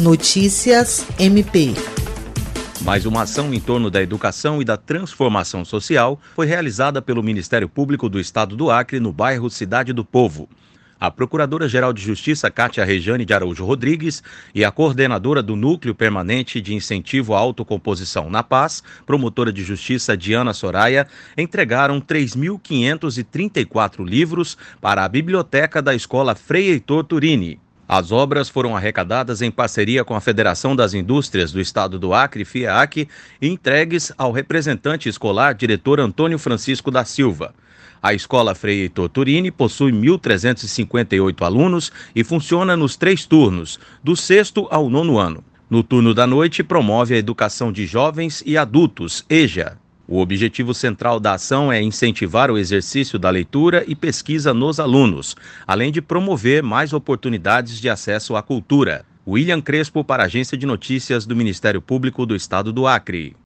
Notícias MP. Mais uma ação em torno da educação e da transformação social foi realizada pelo Ministério Público do Estado do Acre no bairro Cidade do Povo. A Procuradora-Geral de Justiça, Cátia Rejane de Araújo Rodrigues, e a coordenadora do Núcleo Permanente de Incentivo à Autocomposição na Paz, promotora de Justiça Diana Soraya, entregaram 3.534 livros para a biblioteca da Escola Frei Heitor Turini. As obras foram arrecadadas em parceria com a Federação das Indústrias do Estado do Acre, FIAAC, e entregues ao representante escolar, diretor Antônio Francisco da Silva. A escola Frei Heitor Turini possui 1.358 alunos e funciona nos três turnos, do sexto ao nono ano. No turno da noite, promove a educação de jovens e adultos, EJA. O objetivo central da ação é incentivar o exercício da leitura e pesquisa nos alunos, além de promover mais oportunidades de acesso à cultura. William Crespo, para a Agência de Notícias do Ministério Público do Estado do Acre.